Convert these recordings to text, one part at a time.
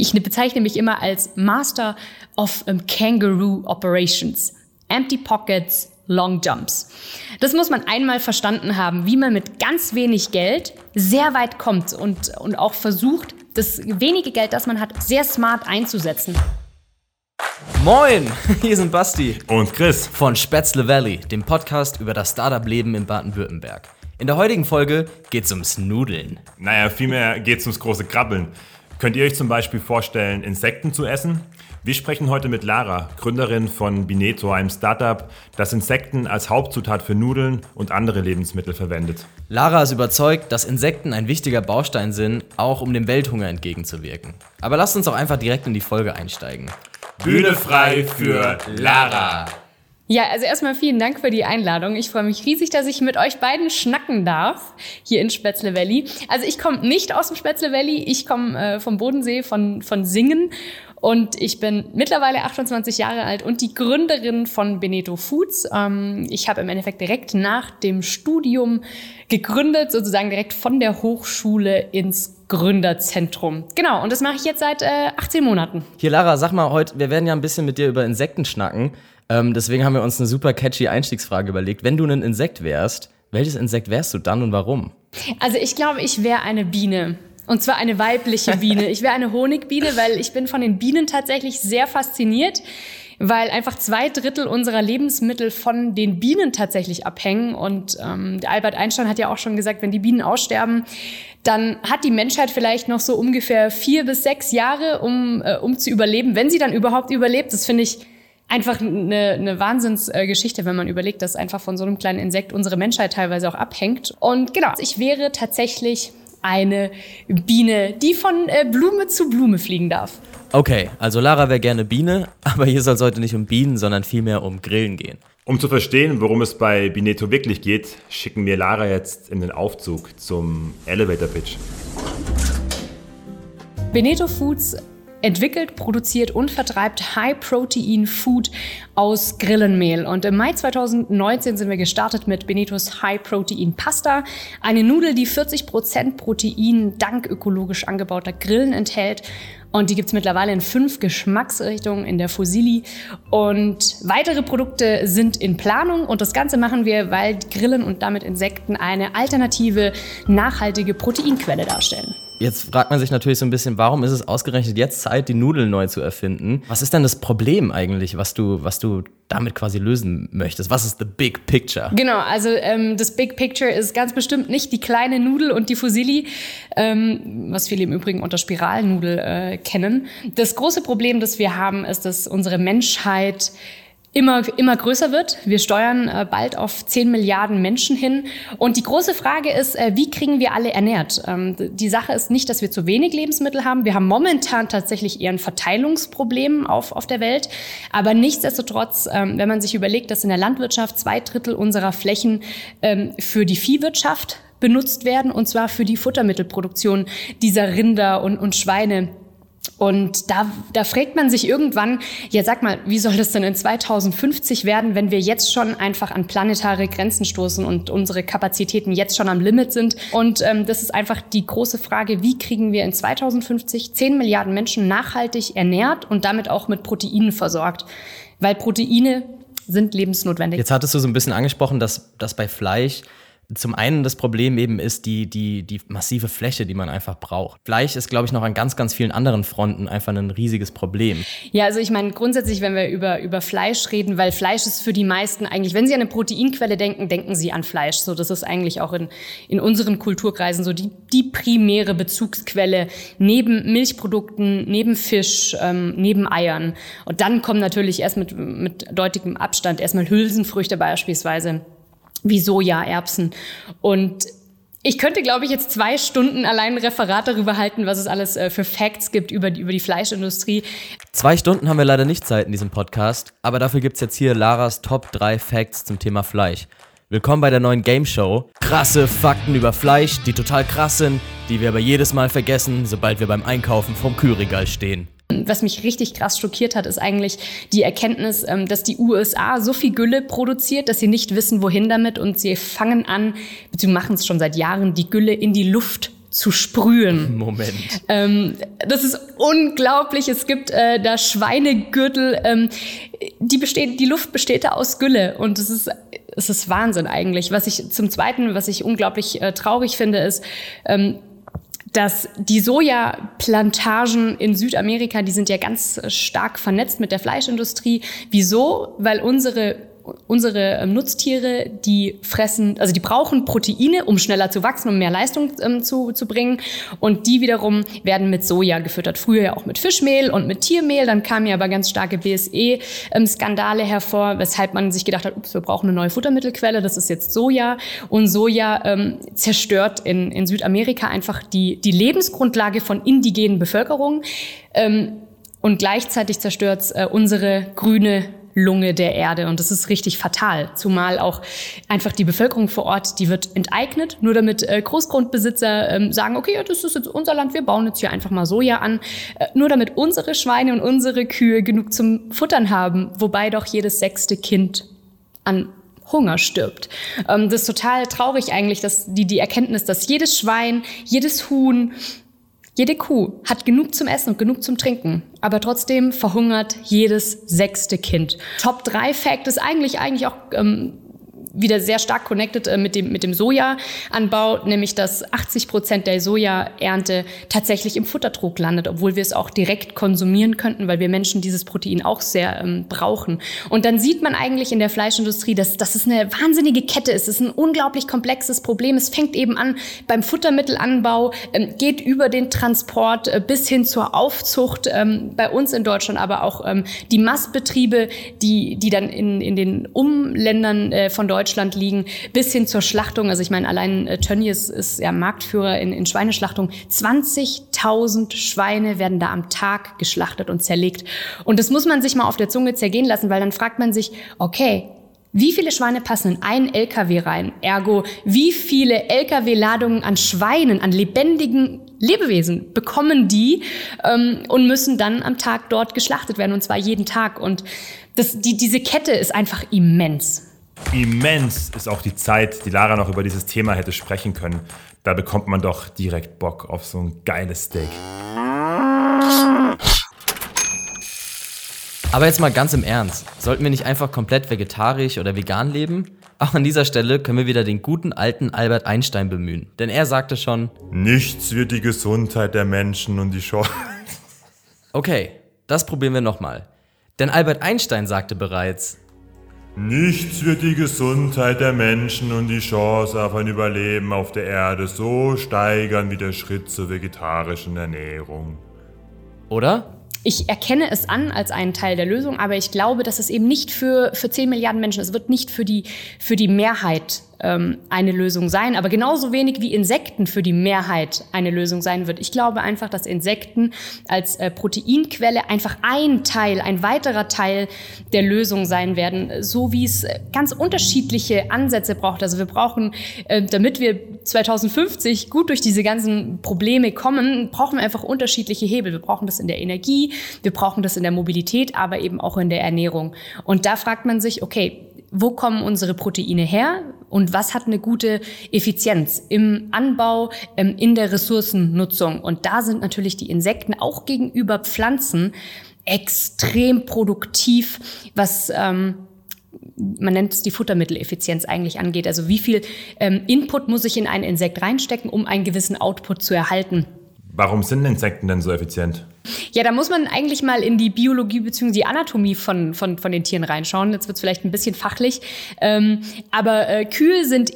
Ich bezeichne mich immer als Master of um, Kangaroo Operations. Empty Pockets, Long Jumps. Das muss man einmal verstanden haben, wie man mit ganz wenig Geld sehr weit kommt und, und auch versucht, das wenige Geld, das man hat, sehr smart einzusetzen. Moin, hier sind Basti und Chris von Spätzle Valley, dem Podcast über das Startup-Leben in Baden-Württemberg. In der heutigen Folge geht's ums Nudeln. Naja, vielmehr geht's ums große Krabbeln. Könnt ihr euch zum Beispiel vorstellen, Insekten zu essen? Wir sprechen heute mit Lara, Gründerin von Bineto, einem Startup, das Insekten als Hauptzutat für Nudeln und andere Lebensmittel verwendet. Lara ist überzeugt, dass Insekten ein wichtiger Baustein sind, auch um dem Welthunger entgegenzuwirken. Aber lasst uns auch einfach direkt in die Folge einsteigen. Bühne frei für Lara. Ja, also erstmal vielen Dank für die Einladung. Ich freue mich riesig, dass ich mit euch beiden schnacken darf hier in Spätzle Valley. Also ich komme nicht aus dem Spätzle Valley, ich komme äh, vom Bodensee, von, von Singen und ich bin mittlerweile 28 Jahre alt und die Gründerin von Beneto Foods. Ähm, ich habe im Endeffekt direkt nach dem Studium gegründet, sozusagen direkt von der Hochschule ins Gründerzentrum. Genau, und das mache ich jetzt seit äh, 18 Monaten. Hier, Lara, sag mal heute, wir werden ja ein bisschen mit dir über Insekten schnacken. Ähm, deswegen haben wir uns eine super catchy Einstiegsfrage überlegt. Wenn du ein Insekt wärst, welches Insekt wärst du dann und warum? Also ich glaube, ich wäre eine Biene. Und zwar eine weibliche Biene. Ich wäre eine Honigbiene, weil ich bin von den Bienen tatsächlich sehr fasziniert, weil einfach zwei Drittel unserer Lebensmittel von den Bienen tatsächlich abhängen. Und ähm, Albert Einstein hat ja auch schon gesagt, wenn die Bienen aussterben, dann hat die Menschheit vielleicht noch so ungefähr vier bis sechs Jahre, um, äh, um zu überleben, wenn sie dann überhaupt überlebt. Das finde ich einfach eine, eine Wahnsinnsgeschichte, wenn man überlegt, dass einfach von so einem kleinen Insekt unsere Menschheit teilweise auch abhängt. Und genau, ich wäre tatsächlich eine Biene, die von äh, Blume zu Blume fliegen darf. Okay, also Lara wäre gerne Biene, aber hier soll es heute nicht um Bienen, sondern vielmehr um Grillen gehen. Um zu verstehen, worum es bei Bineto wirklich geht, schicken wir Lara jetzt in den Aufzug zum Elevator Pitch. Beneto Foods entwickelt, produziert und vertreibt High-Protein-Food aus Grillenmehl. Und im Mai 2019 sind wir gestartet mit Benetos High-Protein-Pasta. Eine Nudel, die 40% Protein dank ökologisch angebauter Grillen enthält. Und die gibt's mittlerweile in fünf Geschmacksrichtungen in der Fusili. Und weitere Produkte sind in Planung. Und das Ganze machen wir, weil Grillen und damit Insekten eine alternative, nachhaltige Proteinquelle darstellen. Jetzt fragt man sich natürlich so ein bisschen, warum ist es ausgerechnet jetzt Zeit, die Nudeln neu zu erfinden? Was ist denn das Problem eigentlich, was du, was du damit quasi lösen möchtest? Was ist the big picture? Genau, also ähm, das Big Picture ist ganz bestimmt nicht die kleine Nudel und die Fusilli, ähm, was viele im Übrigen unter Spiralnudel äh, kennen. Das große Problem, das wir haben, ist, dass unsere Menschheit immer, immer größer wird. Wir steuern äh, bald auf 10 Milliarden Menschen hin. Und die große Frage ist, äh, wie kriegen wir alle ernährt? Ähm, die Sache ist nicht, dass wir zu wenig Lebensmittel haben. Wir haben momentan tatsächlich eher ein Verteilungsproblem auf, auf der Welt. Aber nichtsdestotrotz, ähm, wenn man sich überlegt, dass in der Landwirtschaft zwei Drittel unserer Flächen ähm, für die Viehwirtschaft benutzt werden, und zwar für die Futtermittelproduktion dieser Rinder und, und Schweine, und da, da fragt man sich irgendwann, ja sag mal, wie soll das denn in 2050 werden, wenn wir jetzt schon einfach an planetare Grenzen stoßen und unsere Kapazitäten jetzt schon am Limit sind? Und ähm, das ist einfach die große Frage, wie kriegen wir in 2050 10 Milliarden Menschen nachhaltig ernährt und damit auch mit Proteinen versorgt? Weil Proteine sind lebensnotwendig. Jetzt hattest du so ein bisschen angesprochen, dass, dass bei Fleisch zum einen das Problem eben ist die, die, die massive Fläche, die man einfach braucht. Fleisch ist, glaube ich, noch an ganz, ganz vielen anderen Fronten einfach ein riesiges Problem. Ja, also ich meine, grundsätzlich, wenn wir über, über Fleisch reden, weil Fleisch ist für die meisten eigentlich, wenn sie an eine Proteinquelle denken, denken sie an Fleisch. So, das ist eigentlich auch in, in unseren Kulturkreisen so die, die primäre Bezugsquelle neben Milchprodukten, neben Fisch, ähm, neben Eiern. Und dann kommen natürlich erst mit, mit deutlichem Abstand erstmal Hülsenfrüchte beispielsweise wie Soja, Erbsen. Und ich könnte, glaube ich, jetzt zwei Stunden allein ein Referat darüber halten, was es alles äh, für Facts gibt über die, über die Fleischindustrie. Zwei Stunden haben wir leider nicht Zeit in diesem Podcast, aber dafür gibt es jetzt hier Laras Top 3 Facts zum Thema Fleisch. Willkommen bei der neuen Game Show. Krasse Fakten über Fleisch, die total krass sind, die wir aber jedes Mal vergessen, sobald wir beim Einkaufen vom Kühlregal stehen. Was mich richtig krass schockiert hat, ist eigentlich die Erkenntnis, ähm, dass die USA so viel Gülle produziert, dass sie nicht wissen, wohin damit und sie fangen an, beziehungsweise machen es schon seit Jahren, die Gülle in die Luft zu sprühen. Moment. Ähm, das ist unglaublich. Es gibt äh, da Schweinegürtel, ähm, die besteht, die Luft besteht da aus Gülle und es ist, es ist Wahnsinn eigentlich. Was ich zum Zweiten, was ich unglaublich äh, traurig finde, ist, ähm, dass die Sojaplantagen in Südamerika, die sind ja ganz stark vernetzt mit der Fleischindustrie. Wieso? Weil unsere unsere ähm, Nutztiere, die fressen, also die brauchen Proteine, um schneller zu wachsen, um mehr Leistung ähm, zu, zu bringen. Und die wiederum werden mit Soja gefüttert. Früher ja auch mit Fischmehl und mit Tiermehl. Dann kamen ja aber ganz starke BSE-Skandale hervor, weshalb man sich gedacht hat, ups, wir brauchen eine neue Futtermittelquelle. Das ist jetzt Soja. Und Soja ähm, zerstört in, in Südamerika einfach die, die Lebensgrundlage von indigenen Bevölkerungen. Ähm, und gleichzeitig zerstört es äh, unsere grüne Lunge der Erde. Und das ist richtig fatal. Zumal auch einfach die Bevölkerung vor Ort, die wird enteignet, nur damit äh, Großgrundbesitzer ähm, sagen, okay, das ist jetzt unser Land, wir bauen jetzt hier einfach mal Soja an. Äh, nur damit unsere Schweine und unsere Kühe genug zum Futtern haben, wobei doch jedes sechste Kind an Hunger stirbt. Ähm, das ist total traurig eigentlich, dass die, die Erkenntnis, dass jedes Schwein, jedes Huhn, jede Kuh hat genug zum Essen und genug zum Trinken, aber trotzdem verhungert jedes sechste Kind. Top 3 Fact ist eigentlich eigentlich auch ähm, wieder sehr stark connected äh, mit dem, mit dem Sojaanbau, nämlich dass 80 Prozent der Sojaernte tatsächlich im Futtertrog landet, obwohl wir es auch direkt konsumieren könnten, weil wir Menschen dieses Protein auch sehr ähm, brauchen. Und dann sieht man eigentlich in der Fleischindustrie, dass, dass es eine wahnsinnige Kette ist. Es ist ein unglaublich komplexes Problem. Es fängt eben an beim Futtermittelanbau, ähm, geht über den Transport äh, bis hin zur Aufzucht, ähm, bei uns in Deutschland aber auch ähm, die Massbetriebe, die, die dann in, in den Umländern äh, von Deutschland Deutschland liegen, bis hin zur Schlachtung. Also ich meine, allein äh, Tönnies ist ja Marktführer in, in Schweineschlachtung. 20.000 Schweine werden da am Tag geschlachtet und zerlegt. Und das muss man sich mal auf der Zunge zergehen lassen, weil dann fragt man sich, okay, wie viele Schweine passen in einen LKW rein? Ergo, wie viele LKW-Ladungen an Schweinen, an lebendigen Lebewesen bekommen die ähm, und müssen dann am Tag dort geschlachtet werden und zwar jeden Tag. Und das, die, diese Kette ist einfach immens. Immens ist auch die Zeit, die Lara noch über dieses Thema hätte sprechen können. Da bekommt man doch direkt Bock auf so ein geiles Steak. Aber jetzt mal ganz im Ernst. Sollten wir nicht einfach komplett vegetarisch oder vegan leben? Auch an dieser Stelle können wir wieder den guten alten Albert Einstein bemühen. Denn er sagte schon: Nichts wird die Gesundheit der Menschen und die Chance. Okay, das probieren wir nochmal. Denn Albert Einstein sagte bereits: Nichts wird die Gesundheit der Menschen und die Chance auf ein Überleben auf der Erde so steigern wie der Schritt zur vegetarischen Ernährung. Oder? Ich erkenne es an als einen Teil der Lösung, aber ich glaube, dass es eben nicht für, für 10 Milliarden Menschen, es wird nicht für die, für die Mehrheit ähm, eine Lösung sein, aber genauso wenig wie Insekten für die Mehrheit eine Lösung sein wird. Ich glaube einfach, dass Insekten als äh, Proteinquelle einfach ein Teil, ein weiterer Teil der Lösung sein werden, so wie es ganz unterschiedliche Ansätze braucht. Also wir brauchen, äh, damit wir 2050 gut durch diese ganzen Probleme kommen, brauchen wir einfach unterschiedliche Hebel. Wir brauchen das in der Energie, wir brauchen das in der Mobilität, aber eben auch in der Ernährung. Und da fragt man sich, okay, wo kommen unsere Proteine her und was hat eine gute Effizienz im Anbau, ähm, in der Ressourcennutzung. Und da sind natürlich die Insekten auch gegenüber Pflanzen extrem produktiv, was ähm, man nennt es die Futtermitteleffizienz eigentlich angeht. Also wie viel ähm, Input muss ich in ein Insekt reinstecken, um einen gewissen Output zu erhalten. Warum sind Insekten denn so effizient? Ja, da muss man eigentlich mal in die Biologie bzw. die Anatomie von, von, von den Tieren reinschauen. Jetzt wird es vielleicht ein bisschen fachlich. Ähm, aber äh, Kühe sind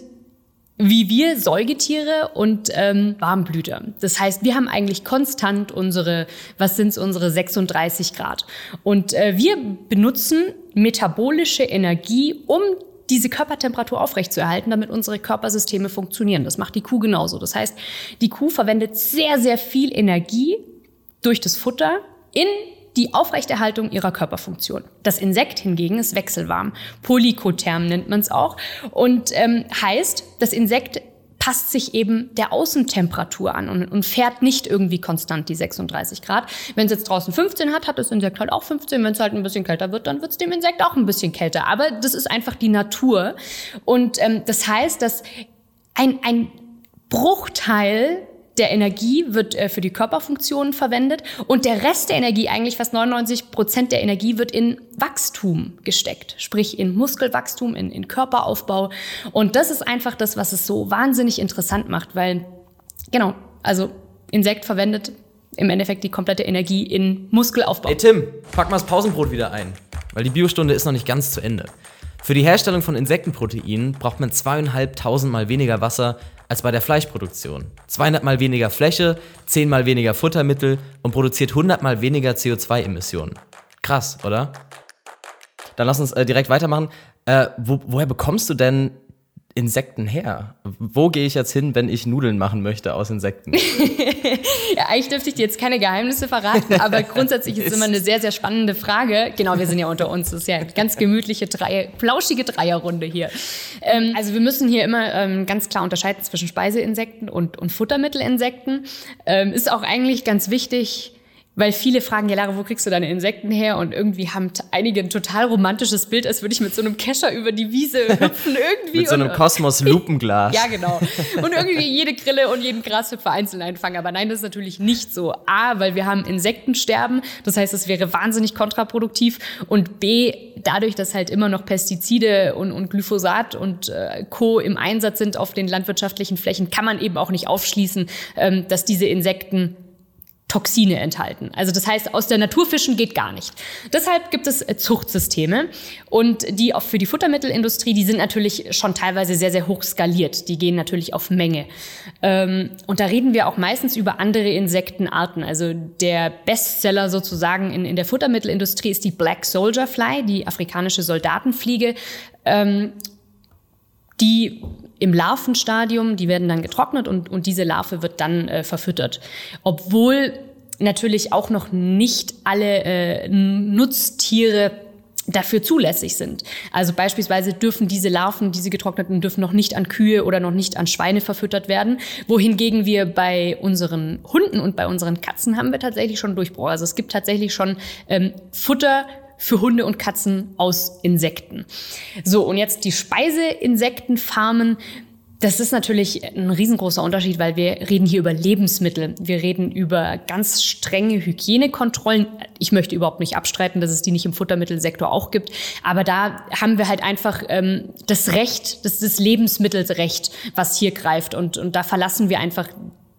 wie wir Säugetiere und ähm, Warmblüter. Das heißt, wir haben eigentlich konstant unsere, was sind unsere 36 Grad. Und äh, wir benutzen metabolische Energie, um diese Körpertemperatur aufrechtzuerhalten, damit unsere Körpersysteme funktionieren. Das macht die Kuh genauso. Das heißt, die Kuh verwendet sehr, sehr viel Energie durch das Futter in die Aufrechterhaltung ihrer Körperfunktion. Das Insekt hingegen ist wechselwarm. Polykotherm nennt man es auch. Und ähm, heißt, das Insekt passt sich eben der Außentemperatur an und, und, fährt nicht irgendwie konstant die 36 Grad. Wenn es jetzt draußen 15 hat, hat das Insekt halt auch 15. Wenn es halt ein bisschen kälter wird, dann wird es dem Insekt auch ein bisschen kälter. Aber das ist einfach die Natur. Und ähm, das heißt, dass ein, ein Bruchteil der Energie wird äh, für die Körperfunktionen verwendet und der Rest der Energie, eigentlich fast 99 Prozent der Energie, wird in Wachstum gesteckt, sprich in Muskelwachstum, in, in Körperaufbau. Und das ist einfach das, was es so wahnsinnig interessant macht, weil, genau, also Insekt verwendet im Endeffekt die komplette Energie in Muskelaufbau. Hey Tim, pack mal das Pausenbrot wieder ein, weil die Biostunde ist noch nicht ganz zu Ende. Für die Herstellung von Insektenproteinen braucht man zweieinhalbtausend Mal weniger Wasser als bei der Fleischproduktion. 200 mal weniger Fläche, 10 mal weniger Futtermittel und produziert 100 mal weniger CO2-Emissionen. Krass, oder? Dann lass uns äh, direkt weitermachen. Äh, wo, woher bekommst du denn Insekten her? Wo gehe ich jetzt hin, wenn ich Nudeln machen möchte aus Insekten? ja, eigentlich dürfte ich dir jetzt keine Geheimnisse verraten, aber grundsätzlich ist es immer eine sehr, sehr spannende Frage. Genau, wir sind ja unter uns. Das ist ja eine ganz gemütliche, Dreier, flauschige Dreierrunde hier. Ähm, also wir müssen hier immer ähm, ganz klar unterscheiden zwischen Speiseinsekten und, und Futtermittelinsekten. Ähm, ist auch eigentlich ganz wichtig, weil viele fragen, ja Lara, wo kriegst du deine Insekten her? Und irgendwie haben einige ein total romantisches Bild, als würde ich mit so einem Kescher über die Wiese hüpfen irgendwie. mit so einem Kosmos-Lupenglas. ja, genau. Und irgendwie jede Grille und jeden Grashüpfer einzeln einfangen. Aber nein, das ist natürlich nicht so. A, weil wir haben Insektensterben. Das heißt, es wäre wahnsinnig kontraproduktiv. Und B, dadurch, dass halt immer noch Pestizide und, und Glyphosat und äh, Co. im Einsatz sind auf den landwirtschaftlichen Flächen, kann man eben auch nicht aufschließen, ähm, dass diese Insekten Toxine enthalten. Also das heißt, aus der Natur fischen geht gar nicht. Deshalb gibt es äh, Zuchtsysteme und die auch für die Futtermittelindustrie, die sind natürlich schon teilweise sehr, sehr hoch skaliert. Die gehen natürlich auf Menge. Ähm, und da reden wir auch meistens über andere Insektenarten. Also der Bestseller sozusagen in, in der Futtermittelindustrie ist die Black Soldier Fly, die afrikanische Soldatenfliege. Die im Larvenstadium, die werden dann getrocknet und, und diese Larve wird dann äh, verfüttert. Obwohl natürlich auch noch nicht alle äh, Nutztiere dafür zulässig sind. Also beispielsweise dürfen diese Larven, diese getrockneten, dürfen noch nicht an Kühe oder noch nicht an Schweine verfüttert werden. Wohingegen wir bei unseren Hunden und bei unseren Katzen haben wir tatsächlich schon Durchbruch. Also es gibt tatsächlich schon ähm, Futter für Hunde und Katzen aus Insekten. So, und jetzt die Speiseinsektenfarmen. Das ist natürlich ein riesengroßer Unterschied, weil wir reden hier über Lebensmittel. Wir reden über ganz strenge Hygienekontrollen. Ich möchte überhaupt nicht abstreiten, dass es die nicht im Futtermittelsektor auch gibt. Aber da haben wir halt einfach ähm, das Recht, das das Lebensmittelrecht, was hier greift. Und, und da verlassen wir einfach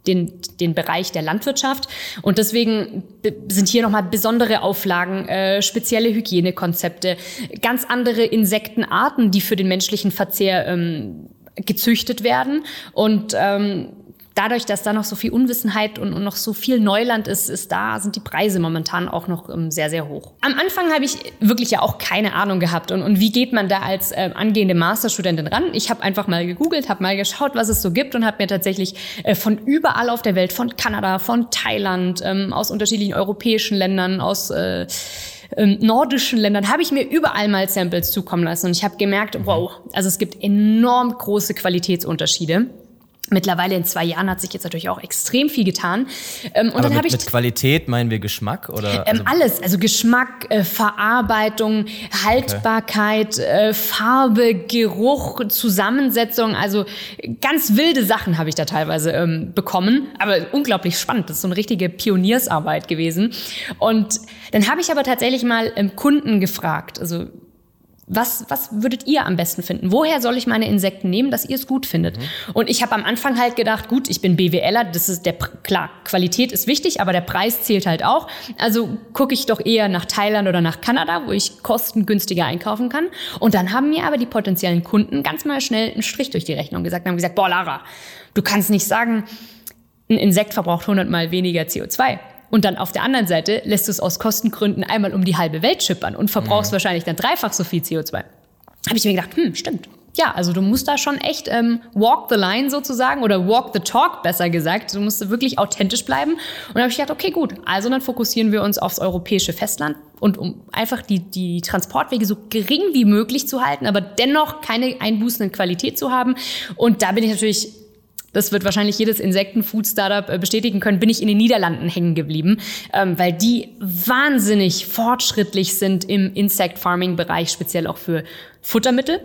den, den Bereich der Landwirtschaft. Und deswegen sind hier nochmal besondere Auflagen, äh, spezielle Hygienekonzepte, ganz andere Insektenarten, die für den menschlichen Verzehr ähm, gezüchtet werden. Und ähm, dadurch, dass da noch so viel Unwissenheit und, und, noch so viel Neuland ist, ist da, sind die Preise momentan auch noch ähm, sehr, sehr hoch. Am Anfang habe ich wirklich ja auch keine Ahnung gehabt. Und, und wie geht man da als äh, angehende Masterstudentin ran? Ich habe einfach mal gegoogelt, habe mal geschaut, was es so gibt und habe mir tatsächlich äh, von überall auf der Welt, von Kanada, von Thailand, ähm, aus unterschiedlichen europäischen Ländern, aus äh, ähm, nordischen Ländern habe ich mir überall mal Samples zukommen lassen und ich habe gemerkt, wow, also es gibt enorm große Qualitätsunterschiede. Mittlerweile in zwei Jahren hat sich jetzt natürlich auch extrem viel getan. Ähm, und Aber dann habe ich mit Qualität meinen wir Geschmack oder ähm, also alles, also Geschmack, äh, Verarbeitung, Haltbarkeit, okay. äh, Farbe, Geruch, Zusammensetzung, also ganz wilde Sachen habe ich da teilweise ähm, bekommen. Aber unglaublich spannend, das ist so eine richtige Pioniersarbeit gewesen. Und dann habe ich aber tatsächlich mal ähm, Kunden gefragt, also was, was würdet ihr am besten finden? Woher soll ich meine Insekten nehmen, dass ihr es gut findet? Mhm. Und ich habe am Anfang halt gedacht, gut, ich bin BWLer, das ist der klar, Qualität ist wichtig, aber der Preis zählt halt auch. Also gucke ich doch eher nach Thailand oder nach Kanada, wo ich kostengünstiger einkaufen kann. Und dann haben mir aber die potenziellen Kunden ganz mal schnell einen Strich durch die Rechnung gesagt und haben gesagt, boah, Lara, du kannst nicht sagen, ein Insekt verbraucht 100 mal weniger CO2. Und dann auf der anderen Seite lässt du es aus Kostengründen einmal um die halbe Welt schippern und verbrauchst mhm. wahrscheinlich dann dreifach so viel CO2. Habe ich mir gedacht, hm, stimmt. Ja, also du musst da schon echt ähm, walk the line sozusagen oder walk the talk besser gesagt. Du musst wirklich authentisch bleiben. Und da habe ich gedacht, okay, gut, also dann fokussieren wir uns aufs europäische Festland und um einfach die, die Transportwege so gering wie möglich zu halten, aber dennoch keine einbußenden Qualität zu haben. Und da bin ich natürlich das wird wahrscheinlich jedes Insekten-Food-Startup äh, bestätigen können, bin ich in den Niederlanden hängen geblieben, ähm, weil die wahnsinnig fortschrittlich sind im Insect-Farming-Bereich, speziell auch für Futtermittel.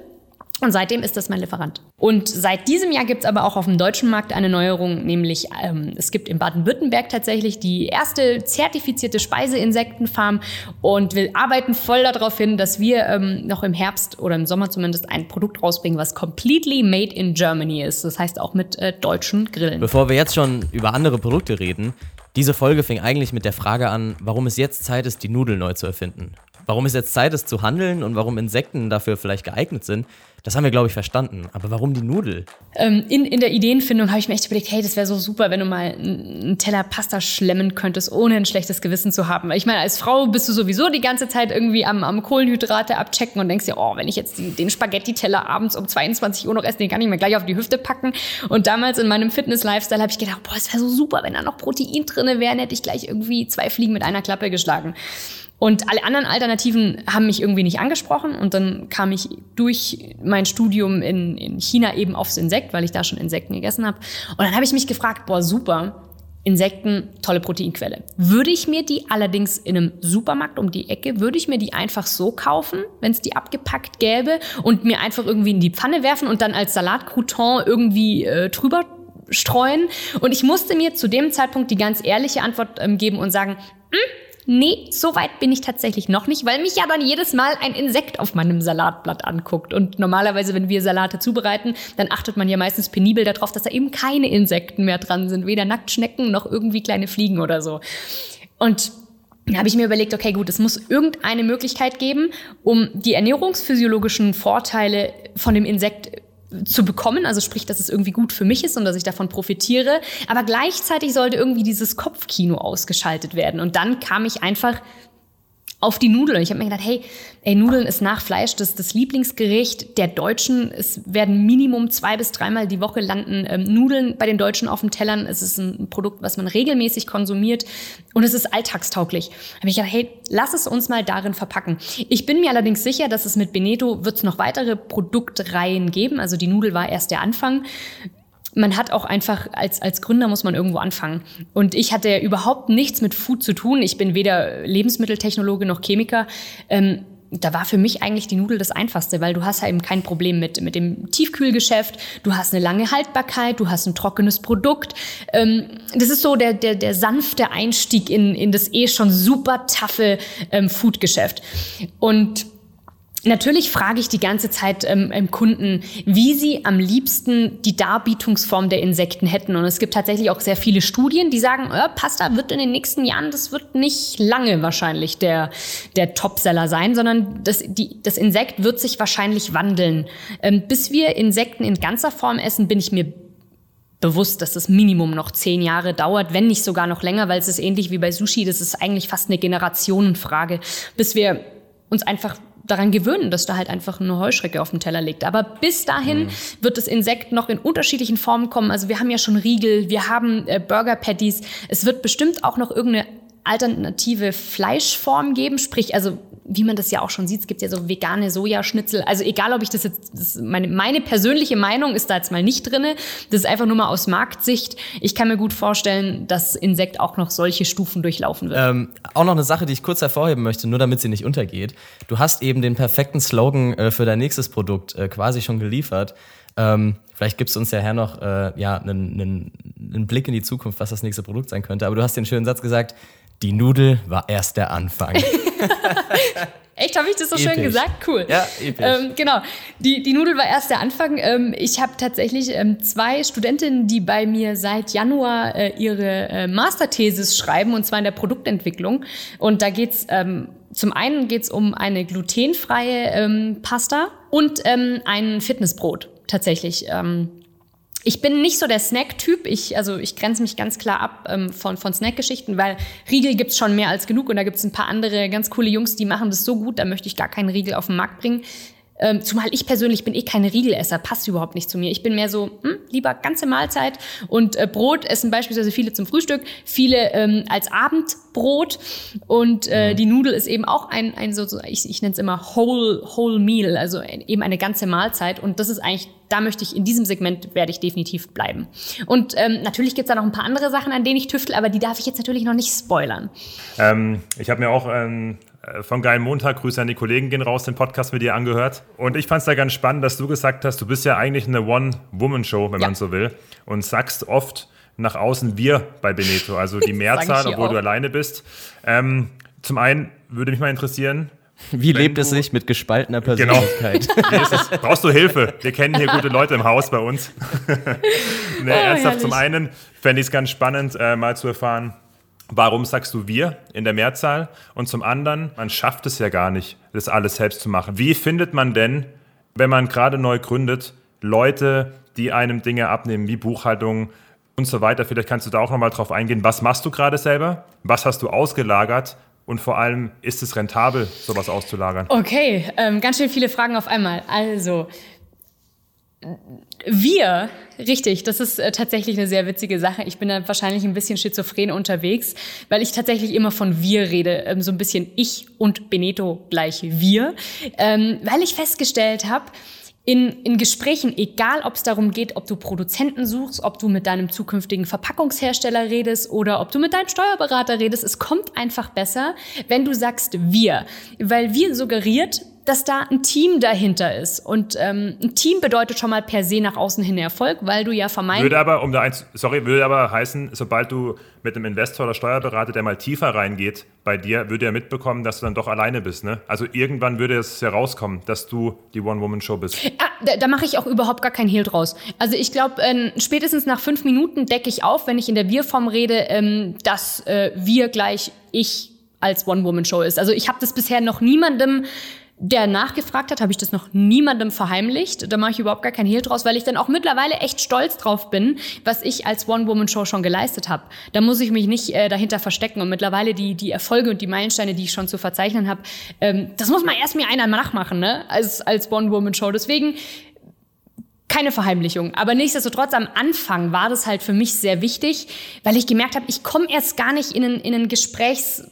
Und seitdem ist das mein Lieferant. Und seit diesem Jahr gibt es aber auch auf dem deutschen Markt eine Neuerung, nämlich ähm, es gibt in Baden-Württemberg tatsächlich die erste zertifizierte Speiseinsektenfarm und wir arbeiten voll darauf hin, dass wir ähm, noch im Herbst oder im Sommer zumindest ein Produkt rausbringen, was completely made in Germany ist. Das heißt auch mit äh, deutschen Grillen. Bevor wir jetzt schon über andere Produkte reden, diese Folge fing eigentlich mit der Frage an, warum es jetzt Zeit ist, die Nudel neu zu erfinden. Warum es jetzt Zeit ist zu handeln und warum Insekten dafür vielleicht geeignet sind, das haben wir, glaube ich, verstanden. Aber warum die Nudel? Ähm, in, in der Ideenfindung habe ich mir echt überlegt, hey, das wäre so super, wenn du mal einen Teller Pasta schlemmen könntest, ohne ein schlechtes Gewissen zu haben. Ich meine, als Frau bist du sowieso die ganze Zeit irgendwie am, am Kohlenhydrate abchecken und denkst dir, oh, wenn ich jetzt die, den Spaghetti-Teller abends um 22 Uhr noch esse, den kann ich mir gleich auf die Hüfte packen. Und damals in meinem Fitness-Lifestyle habe ich gedacht, boah, es wäre so super, wenn da noch Protein drin wäre, hätte ich gleich irgendwie zwei Fliegen mit einer Klappe geschlagen. Und alle anderen Alternativen haben mich irgendwie nicht angesprochen. Und dann kam ich durch mein Studium in, in China eben aufs Insekt, weil ich da schon Insekten gegessen habe. Und dann habe ich mich gefragt, boah, super, Insekten, tolle Proteinquelle. Würde ich mir die allerdings in einem Supermarkt um die Ecke, würde ich mir die einfach so kaufen, wenn es die abgepackt gäbe und mir einfach irgendwie in die Pfanne werfen und dann als Salatcrouton irgendwie äh, drüber streuen? Und ich musste mir zu dem Zeitpunkt die ganz ehrliche Antwort ähm, geben und sagen, hm, Nee, so weit bin ich tatsächlich noch nicht, weil mich ja dann jedes Mal ein Insekt auf meinem Salatblatt anguckt. Und normalerweise, wenn wir Salate zubereiten, dann achtet man ja meistens penibel darauf, dass da eben keine Insekten mehr dran sind, weder Nacktschnecken noch irgendwie kleine Fliegen oder so. Und da habe ich mir überlegt, okay, gut, es muss irgendeine Möglichkeit geben, um die ernährungsphysiologischen Vorteile von dem Insekt zu bekommen, also sprich, dass es irgendwie gut für mich ist und dass ich davon profitiere, aber gleichzeitig sollte irgendwie dieses Kopfkino ausgeschaltet werden. Und dann kam ich einfach auf die Nudeln. Ich habe mir gedacht, hey, ey, Nudeln ist nach Fleisch das, das Lieblingsgericht der Deutschen. Es werden Minimum zwei bis dreimal die Woche landen ähm, Nudeln bei den Deutschen auf dem Tellern. Es ist ein Produkt, was man regelmäßig konsumiert und es ist alltagstauglich. Habe ich gedacht, hey, lass es uns mal darin verpacken. Ich bin mir allerdings sicher, dass es mit Beneto wird es noch weitere Produktreihen geben. Also die Nudel war erst der Anfang man hat auch einfach, als, als Gründer muss man irgendwo anfangen. Und ich hatte ja überhaupt nichts mit Food zu tun. Ich bin weder Lebensmitteltechnologe noch Chemiker. Ähm, da war für mich eigentlich die Nudel das Einfachste, weil du hast ja eben kein Problem mit, mit dem Tiefkühlgeschäft, du hast eine lange Haltbarkeit, du hast ein trockenes Produkt. Ähm, das ist so der, der, der sanfte Einstieg in, in das eh schon super taffe ähm, Foodgeschäft. Und Natürlich frage ich die ganze Zeit ähm, im Kunden, wie sie am liebsten die Darbietungsform der Insekten hätten. Und es gibt tatsächlich auch sehr viele Studien, die sagen, äh, Pasta wird in den nächsten Jahren, das wird nicht lange wahrscheinlich der, der Topseller sein, sondern das, die, das Insekt wird sich wahrscheinlich wandeln. Ähm, bis wir Insekten in ganzer Form essen, bin ich mir bewusst, dass das Minimum noch zehn Jahre dauert, wenn nicht sogar noch länger, weil es ist ähnlich wie bei Sushi, das ist eigentlich fast eine Generationenfrage, bis wir uns einfach daran gewöhnen, dass da halt einfach eine Heuschrecke auf dem Teller liegt. Aber bis dahin mhm. wird das Insekt noch in unterschiedlichen Formen kommen. Also wir haben ja schon Riegel, wir haben äh, Burger Patties. Es wird bestimmt auch noch irgendeine alternative Fleischform geben, sprich also wie man das ja auch schon sieht, es gibt ja so vegane Sojaschnitzel. Also egal, ob ich das jetzt, das meine, meine persönliche Meinung ist da jetzt mal nicht drinne. Das ist einfach nur mal aus Marktsicht. Ich kann mir gut vorstellen, dass Insekt auch noch solche Stufen durchlaufen wird. Ähm, auch noch eine Sache, die ich kurz hervorheben möchte, nur damit sie nicht untergeht. Du hast eben den perfekten Slogan äh, für dein nächstes Produkt äh, quasi schon geliefert. Ähm, vielleicht gibst du uns ja her noch äh, ja, einen, einen, einen Blick in die Zukunft, was das nächste Produkt sein könnte. Aber du hast den schönen Satz gesagt, die Nudel war erst der Anfang. Echt, habe ich das so episch. schön gesagt? Cool. Ja, episch. Ähm, genau. Die, die Nudel war erst der Anfang. Ähm, ich habe tatsächlich ähm, zwei Studentinnen, die bei mir seit Januar äh, ihre äh, Masterthesis schreiben, und zwar in der Produktentwicklung. Und da geht's ähm, zum einen geht's um eine glutenfreie ähm, Pasta und ähm, ein Fitnessbrot tatsächlich. Ähm, ich bin nicht so der Snack-Typ. Ich, also ich grenze mich ganz klar ab ähm, von, von Snack-Geschichten, weil Riegel gibt's schon mehr als genug und da gibt's ein paar andere ganz coole Jungs, die machen das so gut, da möchte ich gar keinen Riegel auf den Markt bringen. Ähm, zumal ich persönlich bin eh keine Riegelesser, passt überhaupt nicht zu mir. Ich bin mehr so, hm, lieber ganze Mahlzeit und äh, Brot essen beispielsweise viele zum Frühstück, viele ähm, als Abendbrot und äh, die Nudel ist eben auch ein, ein so, so ich, ich nenne es immer whole, whole meal, also eben eine ganze Mahlzeit und das ist eigentlich da möchte ich in diesem Segment werde ich definitiv bleiben. Und ähm, natürlich gibt es da noch ein paar andere Sachen, an denen ich tüftel, aber die darf ich jetzt natürlich noch nicht spoilern. Ähm, ich habe mir auch ähm, äh, von Geilen Montag. Grüße an die Kollegen gehen raus, den Podcast mit dir angehört. Und ich fand es da ganz spannend, dass du gesagt hast, du bist ja eigentlich eine One-Woman-Show, wenn ja. man so will. Und sagst oft nach außen wir bei Beneto, also die Mehrzahl, obwohl auch. du alleine bist. Ähm, zum einen würde mich mal interessieren, wie lebt es sich mit gespaltener genau. Persönlichkeit? Genau. Brauchst du Hilfe? Wir kennen hier gute Leute im Haus bei uns. nee, oh, ernsthaft, herrlich. zum einen fände ich es ganz spannend, äh, mal zu erfahren, warum sagst du wir in der Mehrzahl? Und zum anderen, man schafft es ja gar nicht, das alles selbst zu machen. Wie findet man denn, wenn man gerade neu gründet, Leute, die einem Dinge abnehmen, wie Buchhaltung, und so weiter. Vielleicht kannst du da auch nochmal drauf eingehen. Was machst du gerade selber? Was hast du ausgelagert? Und vor allem, ist es rentabel, sowas auszulagern? Okay, ähm, ganz schön viele Fragen auf einmal. Also, wir, richtig, das ist äh, tatsächlich eine sehr witzige Sache. Ich bin da wahrscheinlich ein bisschen schizophren unterwegs, weil ich tatsächlich immer von wir rede. Ähm, so ein bisschen ich und Beneto gleich wir. Ähm, weil ich festgestellt habe, in, in Gesprächen, egal ob es darum geht, ob du Produzenten suchst, ob du mit deinem zukünftigen Verpackungshersteller redest oder ob du mit deinem Steuerberater redest, es kommt einfach besser, wenn du sagst wir. Weil wir suggeriert, dass da ein Team dahinter ist. Und ähm, ein Team bedeutet schon mal per se nach außen hin Erfolg, weil du ja vermeidest. Würde aber, um da eins, sorry, würde aber heißen, sobald du mit einem Investor oder Steuerberater, der mal tiefer reingeht bei dir, würde er mitbekommen, dass du dann doch alleine bist. Ne? Also irgendwann würde es herauskommen, dass du die One-Woman-Show bist. Ah, da, da mache ich auch überhaupt gar keinen Hehl draus. Also ich glaube, äh, spätestens nach fünf Minuten decke ich auf, wenn ich in der Wir-Form rede, ähm, dass äh, wir gleich ich als One-Woman-Show ist. Also ich habe das bisher noch niemandem der nachgefragt hat, habe ich das noch niemandem verheimlicht. Da mache ich überhaupt gar keinen Hehl draus, weil ich dann auch mittlerweile echt stolz drauf bin, was ich als One-Woman-Show schon geleistet habe. Da muss ich mich nicht äh, dahinter verstecken. Und mittlerweile die, die Erfolge und die Meilensteine, die ich schon zu verzeichnen habe, ähm, das muss man erst mir einer nachmachen, ne? Als, als One-Woman-Show. Deswegen keine Verheimlichung. Aber nichtsdestotrotz am Anfang war das halt für mich sehr wichtig, weil ich gemerkt habe, ich komme erst gar nicht in einen, in einen Gesprächs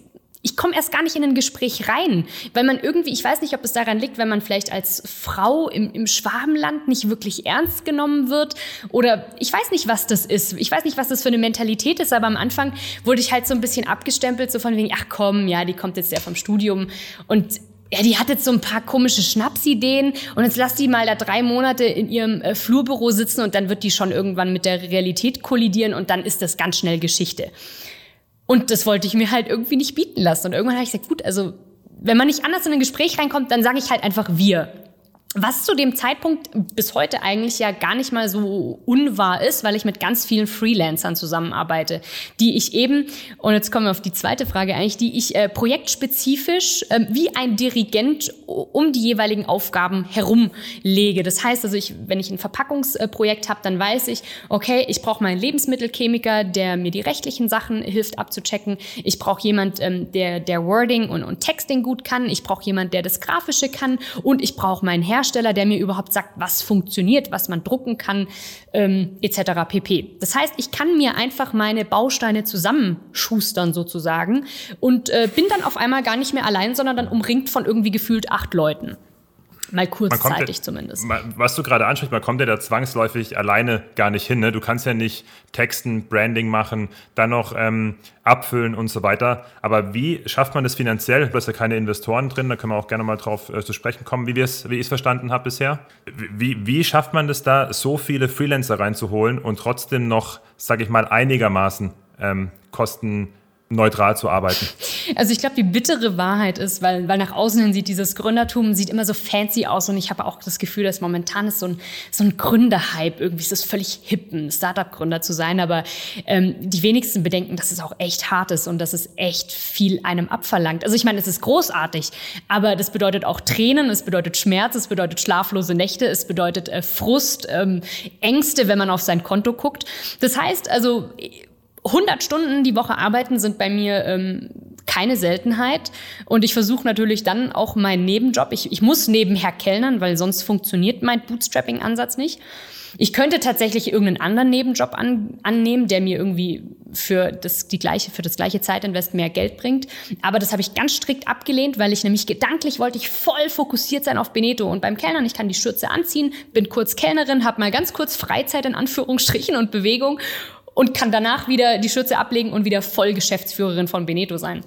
ich komme erst gar nicht in ein Gespräch rein, weil man irgendwie, ich weiß nicht, ob es daran liegt, wenn man vielleicht als Frau im, im Schwabenland nicht wirklich ernst genommen wird oder ich weiß nicht, was das ist. Ich weiß nicht, was das für eine Mentalität ist, aber am Anfang wurde ich halt so ein bisschen abgestempelt, so von wegen, ach komm, ja, die kommt jetzt ja vom Studium und ja, die hat jetzt so ein paar komische Schnapsideen und jetzt lass die mal da drei Monate in ihrem äh, Flurbüro sitzen und dann wird die schon irgendwann mit der Realität kollidieren und dann ist das ganz schnell Geschichte. Und das wollte ich mir halt irgendwie nicht bieten lassen. Und irgendwann habe ich gesagt, gut, also wenn man nicht anders in ein Gespräch reinkommt, dann sage ich halt einfach wir. Was zu dem Zeitpunkt bis heute eigentlich ja gar nicht mal so unwahr ist, weil ich mit ganz vielen Freelancern zusammenarbeite, die ich eben, und jetzt kommen wir auf die zweite Frage eigentlich, die ich äh, projektspezifisch äh, wie ein Dirigent um die jeweiligen Aufgaben herumlege. Das heißt also, ich, wenn ich ein Verpackungsprojekt habe, dann weiß ich, okay, ich brauche meinen Lebensmittelchemiker, der mir die rechtlichen Sachen hilft abzuchecken. Ich brauche jemand, ähm, der, der Wording und, und Texting gut kann. Ich brauche jemand, der das Grafische kann. Und ich brauche meinen Hersteller, Hersteller, der mir überhaupt sagt, was funktioniert, was man drucken kann, ähm, etc. pp. Das heißt, ich kann mir einfach meine Bausteine zusammenschustern sozusagen und äh, bin dann auf einmal gar nicht mehr allein, sondern dann umringt von irgendwie gefühlt acht Leuten. Mal kurzzeitig ja, zumindest. Was du gerade ansprichst, man kommt ja da zwangsläufig alleine gar nicht hin. Ne? Du kannst ja nicht Texten, Branding machen, dann noch ähm, abfüllen und so weiter. Aber wie schafft man das finanziell? Du hast ja keine Investoren drin, da können wir auch gerne mal drauf äh, zu sprechen kommen, wie, wie ich es verstanden habe bisher. Wie, wie schafft man das da, so viele Freelancer reinzuholen und trotzdem noch, sage ich mal, einigermaßen ähm, Kosten neutral zu arbeiten. Also ich glaube, die bittere Wahrheit ist, weil, weil nach außen hin sieht dieses Gründertum sieht immer so fancy aus und ich habe auch das Gefühl, dass momentan ist so ein, so ein Gründerhype. Irgendwie ist es völlig hip, ein Startup-Gründer zu sein, aber ähm, die wenigsten bedenken, dass es auch echt hart ist und dass es echt viel einem abverlangt. Also ich meine, es ist großartig, aber das bedeutet auch Tränen, es bedeutet Schmerz, es bedeutet schlaflose Nächte, es bedeutet äh, Frust, ähm, Ängste, wenn man auf sein Konto guckt. Das heißt also, 100 Stunden die Woche arbeiten sind bei mir ähm, keine Seltenheit. Und ich versuche natürlich dann auch meinen Nebenjob. Ich, ich muss nebenher kellnern, weil sonst funktioniert mein Bootstrapping-Ansatz nicht. Ich könnte tatsächlich irgendeinen anderen Nebenjob an, annehmen, der mir irgendwie für das, die gleiche, für das gleiche Zeitinvest mehr Geld bringt. Aber das habe ich ganz strikt abgelehnt, weil ich nämlich gedanklich wollte ich voll fokussiert sein auf Beneto. Und beim Kellnern, ich kann die Schürze anziehen, bin kurz Kellnerin, habe mal ganz kurz Freizeit in Anführungsstrichen und Bewegung und kann danach wieder die Schürze ablegen und wieder voll Geschäftsführerin von Beneto sein.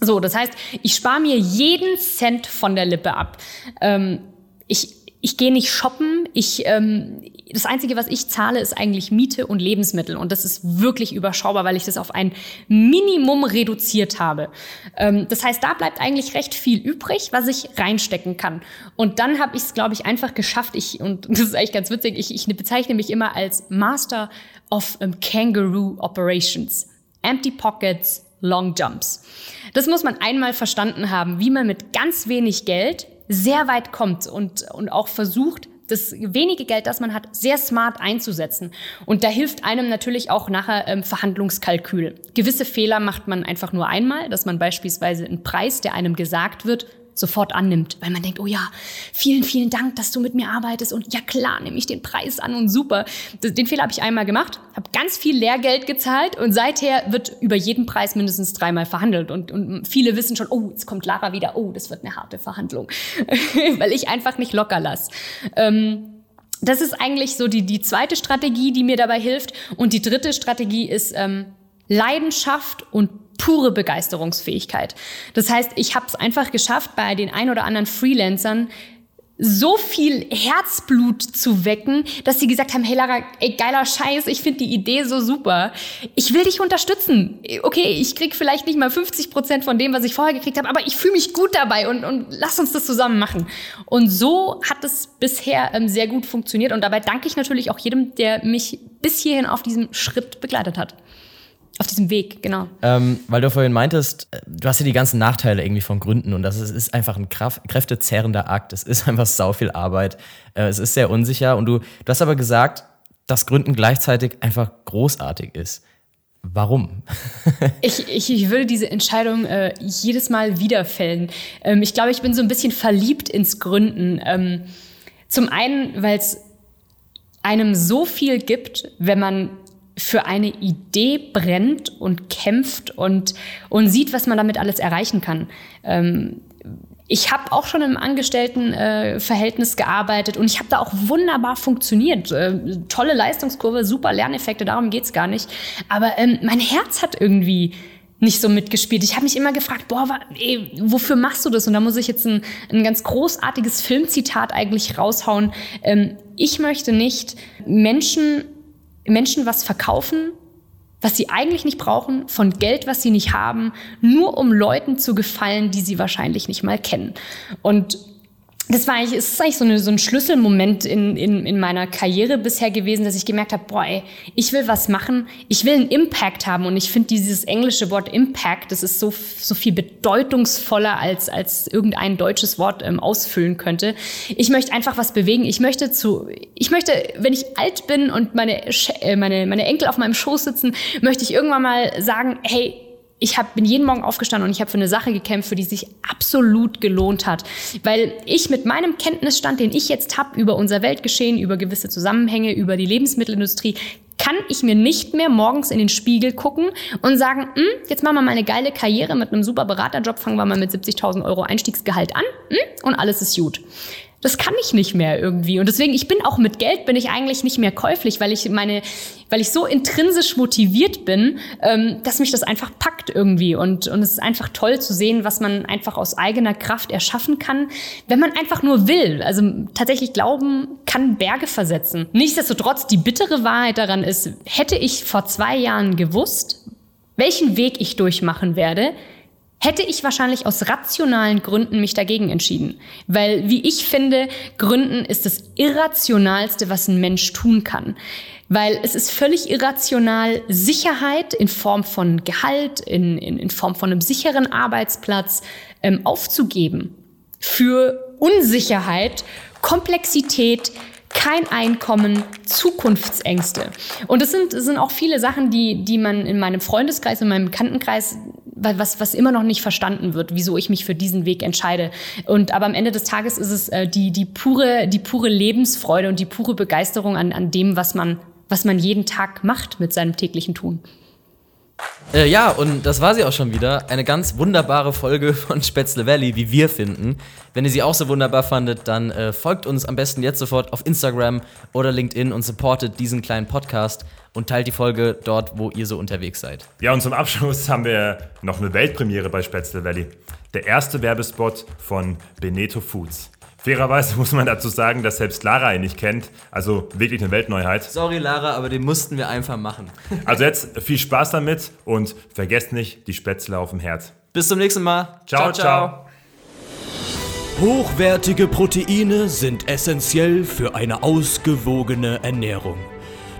So, das heißt, ich spare mir jeden Cent von der Lippe ab. Ähm, ich ich gehe nicht shoppen. Ich, ähm, das Einzige, was ich zahle, ist eigentlich Miete und Lebensmittel. Und das ist wirklich überschaubar, weil ich das auf ein Minimum reduziert habe. Ähm, das heißt, da bleibt eigentlich recht viel übrig, was ich reinstecken kann. Und dann habe ich es, glaube ich, einfach geschafft. Ich, und das ist eigentlich ganz witzig, ich, ich bezeichne mich immer als Master of um, Kangaroo Operations. Empty Pockets, Long Jumps. Das muss man einmal verstanden haben, wie man mit ganz wenig Geld sehr weit kommt und, und auch versucht, das wenige Geld, das man hat, sehr smart einzusetzen. Und da hilft einem natürlich auch nachher ähm, Verhandlungskalkül. Gewisse Fehler macht man einfach nur einmal, dass man beispielsweise einen Preis, der einem gesagt wird, sofort annimmt, weil man denkt, oh ja, vielen, vielen Dank, dass du mit mir arbeitest und ja klar, nehme ich den Preis an und super. Den Fehler habe ich einmal gemacht, habe ganz viel Lehrgeld gezahlt und seither wird über jeden Preis mindestens dreimal verhandelt und, und viele wissen schon, oh, jetzt kommt Lara wieder, oh, das wird eine harte Verhandlung, weil ich einfach nicht locker lasse. Ähm, das ist eigentlich so die, die zweite Strategie, die mir dabei hilft. Und die dritte Strategie ist ähm, Leidenschaft und pure Begeisterungsfähigkeit. Das heißt, ich habe es einfach geschafft, bei den ein oder anderen Freelancern so viel Herzblut zu wecken, dass sie gesagt haben, hey Lara, ey, geiler Scheiß, ich finde die Idee so super. Ich will dich unterstützen. Okay, ich krieg vielleicht nicht mal 50 Prozent von dem, was ich vorher gekriegt habe, aber ich fühle mich gut dabei und, und lass uns das zusammen machen. Und so hat es bisher ähm, sehr gut funktioniert und dabei danke ich natürlich auch jedem, der mich bis hierhin auf diesem Schritt begleitet hat. Auf diesem Weg, genau. Ähm, weil du vorhin meintest, äh, du hast ja die ganzen Nachteile irgendwie von Gründen und das ist, ist einfach ein Kraft, kräftezerrender Akt. Es ist einfach sau viel Arbeit. Äh, es ist sehr unsicher und du, du hast aber gesagt, dass Gründen gleichzeitig einfach großartig ist. Warum? ich, ich, ich würde diese Entscheidung äh, jedes Mal wieder fällen. Ähm, ich glaube, ich bin so ein bisschen verliebt ins Gründen. Ähm, zum einen, weil es einem so viel gibt, wenn man für eine Idee brennt und kämpft und, und sieht, was man damit alles erreichen kann. Ähm, ich habe auch schon im Angestelltenverhältnis äh, gearbeitet und ich habe da auch wunderbar funktioniert. Äh, tolle Leistungskurve, super Lerneffekte, darum geht's gar nicht. Aber ähm, mein Herz hat irgendwie nicht so mitgespielt. Ich habe mich immer gefragt, boah, ey, wofür machst du das? Und da muss ich jetzt ein, ein ganz großartiges Filmzitat eigentlich raushauen. Ähm, ich möchte nicht Menschen Menschen was verkaufen, was sie eigentlich nicht brauchen, von Geld, was sie nicht haben, nur um Leuten zu gefallen, die sie wahrscheinlich nicht mal kennen. Und das war eigentlich, ist eigentlich so, eine, so ein Schlüsselmoment in, in, in meiner Karriere bisher gewesen, dass ich gemerkt habe, boah, ey, ich will was machen, ich will einen Impact haben und ich finde dieses englische Wort Impact, das ist so, so viel bedeutungsvoller als, als irgendein deutsches Wort ähm, ausfüllen könnte. Ich möchte einfach was bewegen. Ich möchte zu, ich möchte, wenn ich alt bin und meine, äh, meine, meine Enkel auf meinem Schoß sitzen, möchte ich irgendwann mal sagen, hey, ich hab, bin jeden Morgen aufgestanden und ich habe für eine Sache gekämpft, für die sich absolut gelohnt hat. Weil ich mit meinem Kenntnisstand, den ich jetzt habe über unser Weltgeschehen, über gewisse Zusammenhänge, über die Lebensmittelindustrie, kann ich mir nicht mehr morgens in den Spiegel gucken und sagen, hm, jetzt machen wir mal eine geile Karriere mit einem super Beraterjob, fangen wir mal mit 70.000 Euro Einstiegsgehalt an hm, und alles ist gut das kann ich nicht mehr irgendwie. Und deswegen, ich bin auch mit Geld bin ich eigentlich nicht mehr käuflich, weil ich meine, weil ich so intrinsisch motiviert bin, ähm, dass mich das einfach packt irgendwie. Und, und es ist einfach toll zu sehen, was man einfach aus eigener Kraft erschaffen kann, wenn man einfach nur will. Also tatsächlich glauben kann Berge versetzen. Nichtsdestotrotz, die bittere Wahrheit daran ist, hätte ich vor zwei Jahren gewusst, welchen Weg ich durchmachen werde, hätte ich wahrscheinlich aus rationalen Gründen mich dagegen entschieden. Weil, wie ich finde, Gründen ist das Irrationalste, was ein Mensch tun kann. Weil es ist völlig irrational, Sicherheit in Form von Gehalt, in, in, in Form von einem sicheren Arbeitsplatz ähm, aufzugeben. Für Unsicherheit, Komplexität, kein Einkommen, Zukunftsängste. Und es sind, sind auch viele Sachen, die, die man in meinem Freundeskreis, in meinem Bekanntenkreis was, was immer noch nicht verstanden wird, wieso ich mich für diesen Weg entscheide. Und aber am Ende des Tages ist es äh, die, die, pure, die pure Lebensfreude und die pure Begeisterung an, an dem, was man, was man jeden Tag macht mit seinem täglichen Tun. Äh, ja, und das war sie auch schon wieder. Eine ganz wunderbare Folge von Spätzle Valley, wie wir finden. Wenn ihr sie auch so wunderbar fandet, dann äh, folgt uns am besten jetzt sofort auf Instagram oder LinkedIn und supportet diesen kleinen Podcast und teilt die Folge dort, wo ihr so unterwegs seid. Ja, und zum Abschluss haben wir noch eine Weltpremiere bei Spätzle Valley. Der erste Werbespot von Beneto Foods. Fairerweise muss man dazu sagen, dass selbst Lara ihn nicht kennt. Also wirklich eine Weltneuheit. Sorry, Lara, aber den mussten wir einfach machen. Also jetzt viel Spaß damit und vergesst nicht die Spätzle auf dem Herd. Bis zum nächsten Mal. Ciao, ciao. Hochwertige Proteine sind essentiell für eine ausgewogene Ernährung.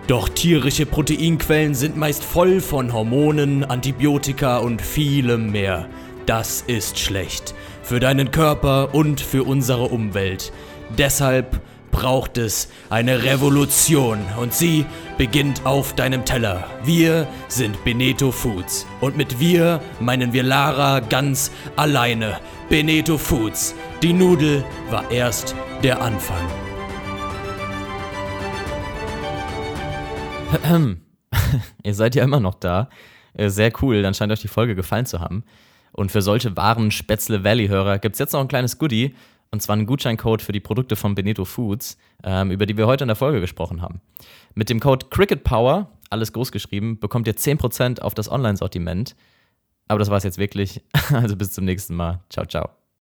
Doch tierische Proteinquellen sind meist voll von Hormonen, Antibiotika und vielem mehr. Das ist schlecht. Für deinen Körper und für unsere Umwelt. Deshalb braucht es eine Revolution und sie beginnt auf deinem Teller. Wir sind Beneto Foods und mit wir meinen wir Lara ganz alleine. Beneto Foods. Die Nudel war erst der Anfang. Ihr seid ja immer noch da. Äh, Sehr cool, dann scheint euch die Folge gefallen zu haben. Und für solche wahren Spätzle Valley-Hörer gibt es jetzt noch ein kleines Goodie. Und zwar einen Gutscheincode für die Produkte von Beneto Foods, ähm, über die wir heute in der Folge gesprochen haben. Mit dem Code Cricket Power, alles groß geschrieben, bekommt ihr 10% auf das Online-Sortiment. Aber das war's jetzt wirklich. Also bis zum nächsten Mal. Ciao, ciao.